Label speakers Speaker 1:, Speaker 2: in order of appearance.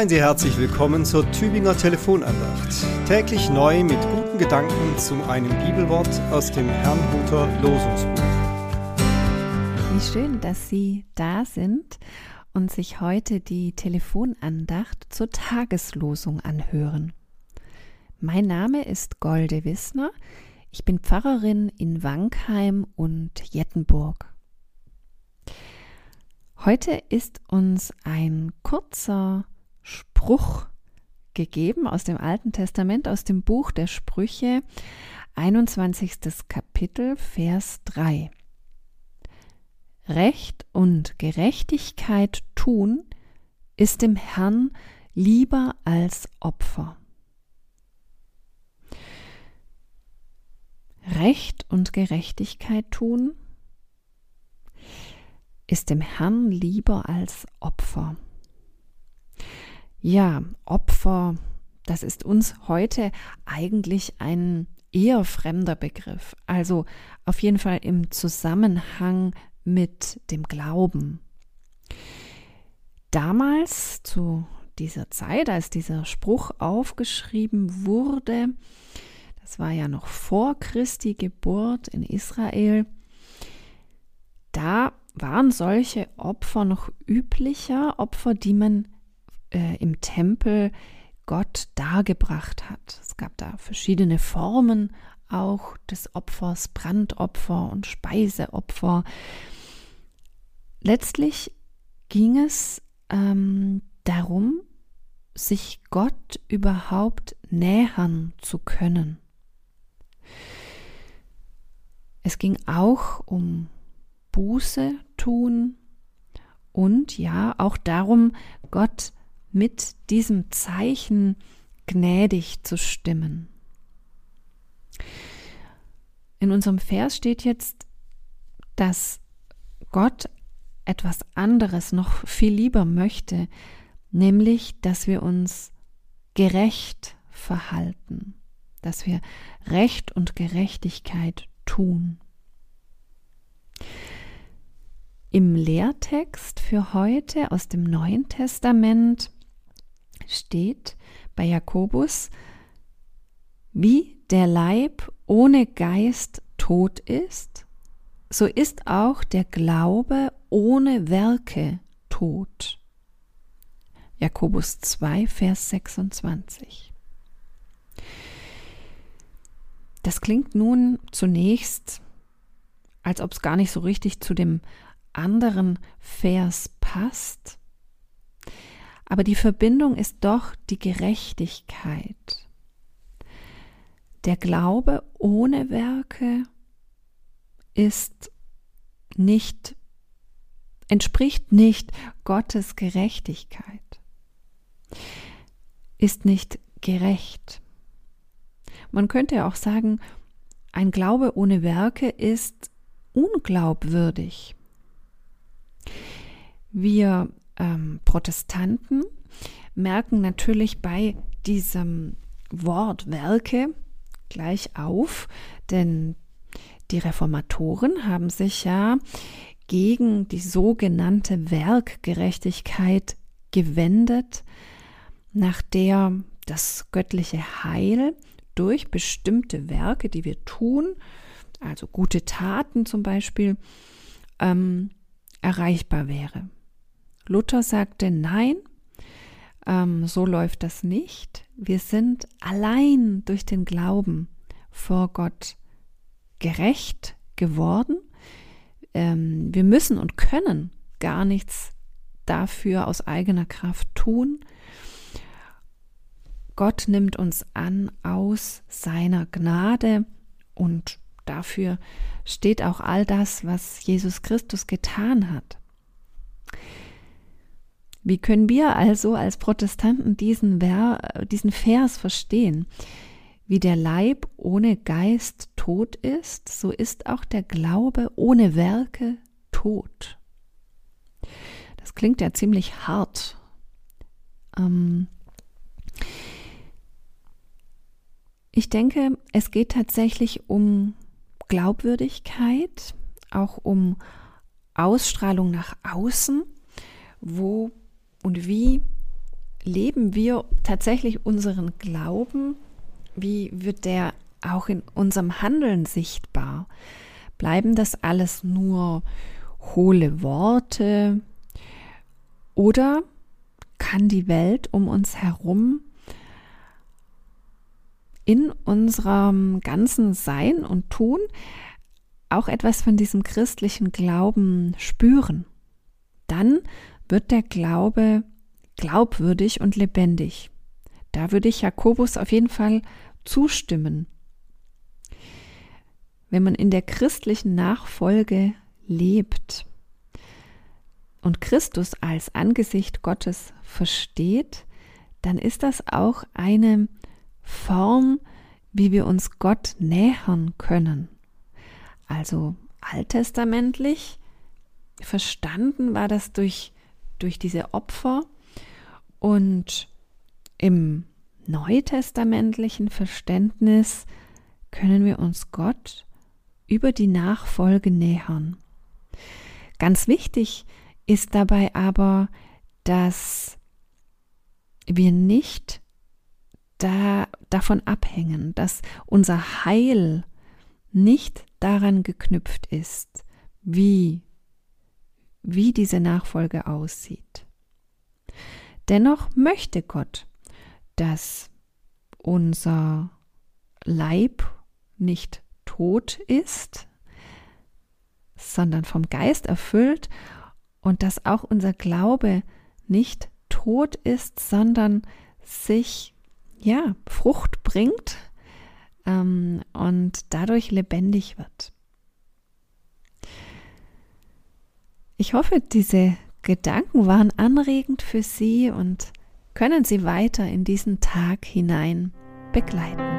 Speaker 1: Seien Sie herzlich willkommen zur Tübinger Telefonandacht. Täglich neu mit guten Gedanken zu einem Bibelwort aus dem Herrnhuter Losungsbuch.
Speaker 2: Wie schön, dass Sie da sind und sich heute die Telefonandacht zur Tageslosung anhören. Mein Name ist Golde Wissner. Ich bin Pfarrerin in Wankheim und Jettenburg. Heute ist uns ein kurzer Spruch gegeben aus dem Alten Testament, aus dem Buch der Sprüche, 21. Kapitel, Vers 3. Recht und Gerechtigkeit tun ist dem Herrn lieber als Opfer. Recht und Gerechtigkeit tun ist dem Herrn lieber als Opfer. Ja, Opfer, das ist uns heute eigentlich ein eher fremder Begriff. Also auf jeden Fall im Zusammenhang mit dem Glauben. Damals, zu dieser Zeit, als dieser Spruch aufgeschrieben wurde, das war ja noch vor Christi Geburt in Israel, da waren solche Opfer noch üblicher, Opfer, die man äh, im Tempel Gott dargebracht hat. Es gab da verschiedene Formen auch des Opfers, Brandopfer und Speiseopfer. Letztlich ging es ähm, darum, sich Gott überhaupt nähern zu können. Es ging auch um Buße tun und ja, auch darum, Gott mit diesem Zeichen gnädig zu stimmen. In unserem Vers steht jetzt, dass Gott etwas anderes noch viel lieber möchte, nämlich, dass wir uns gerecht verhalten, dass wir Recht und Gerechtigkeit tun. Im Lehrtext für heute aus dem Neuen Testament steht bei Jakobus, wie der Leib ohne Geist tot ist, so ist auch der Glaube ohne Werke tot. Jakobus 2, Vers 26. Das klingt nun zunächst, als ob es gar nicht so richtig zu dem anderen Vers passt. Aber die Verbindung ist doch die Gerechtigkeit. Der Glaube ohne Werke ist nicht, entspricht nicht Gottes Gerechtigkeit, ist nicht gerecht. Man könnte auch sagen, ein Glaube ohne Werke ist unglaubwürdig. Wir ähm, Protestanten merken natürlich bei diesem Wort Werke gleich auf, denn die Reformatoren haben sich ja gegen die sogenannte Werkgerechtigkeit gewendet, nach der das göttliche Heil durch bestimmte Werke, die wir tun, also gute Taten zum Beispiel, ähm, erreichbar wäre. Luther sagte, nein, ähm, so läuft das nicht. Wir sind allein durch den Glauben vor Gott gerecht geworden. Ähm, wir müssen und können gar nichts dafür aus eigener Kraft tun. Gott nimmt uns an aus seiner Gnade und dafür steht auch all das, was Jesus Christus getan hat. Wie können wir also als Protestanten diesen, Ver diesen Vers verstehen? Wie der Leib ohne Geist tot ist, so ist auch der Glaube ohne Werke tot. Das klingt ja ziemlich hart. Ähm ich denke, es geht tatsächlich um Glaubwürdigkeit, auch um Ausstrahlung nach außen, wo und wie leben wir tatsächlich unseren Glauben? Wie wird der auch in unserem Handeln sichtbar? Bleiben das alles nur hohle Worte? Oder kann die Welt um uns herum in unserem ganzen Sein und Tun auch etwas von diesem christlichen Glauben spüren? Dann wird der Glaube glaubwürdig und lebendig. Da würde ich Jakobus auf jeden Fall zustimmen. Wenn man in der christlichen Nachfolge lebt und Christus als Angesicht Gottes versteht, dann ist das auch eine Form, wie wir uns Gott nähern können. Also alttestamentlich verstanden war das durch, durch diese Opfer und im neutestamentlichen Verständnis können wir uns Gott über die Nachfolge nähern. Ganz wichtig ist dabei aber, dass wir nicht da, davon abhängen, dass unser Heil nicht daran geknüpft ist, wie, wie diese Nachfolge aussieht. Dennoch möchte Gott, dass unser Leib nicht tot ist, sondern vom Geist erfüllt und dass auch unser Glaube nicht tot ist, sondern sich ja Frucht bringt ähm, und dadurch lebendig wird. Ich hoffe, diese Gedanken waren anregend für Sie und können Sie weiter in diesen Tag hinein begleiten.